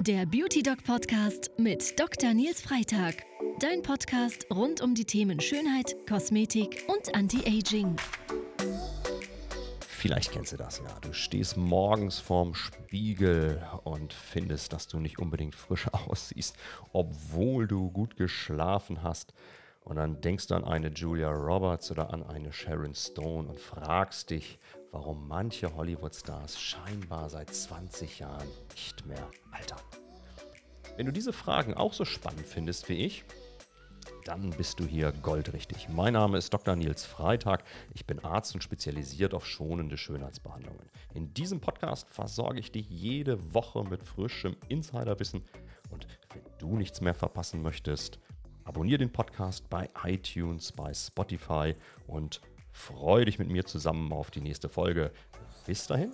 Der Beauty Doc Podcast mit Dr. Nils Freitag. Dein Podcast rund um die Themen Schönheit, Kosmetik und Anti-Aging. Vielleicht kennst du das ja. Du stehst morgens vorm Spiegel und findest, dass du nicht unbedingt frisch aussiehst, obwohl du gut geschlafen hast. Und dann denkst du an eine Julia Roberts oder an eine Sharon Stone und fragst dich, warum manche Hollywood-Stars scheinbar seit 20 Jahren nicht mehr altern. Wenn du diese Fragen auch so spannend findest wie ich, dann bist du hier goldrichtig. Mein Name ist Dr. Nils Freitag. Ich bin Arzt und spezialisiert auf schonende Schönheitsbehandlungen. In diesem Podcast versorge ich dich jede Woche mit frischem Insiderwissen. Und wenn du nichts mehr verpassen möchtest, abonniere den Podcast bei iTunes, bei Spotify und freue dich mit mir zusammen auf die nächste Folge. Bis dahin,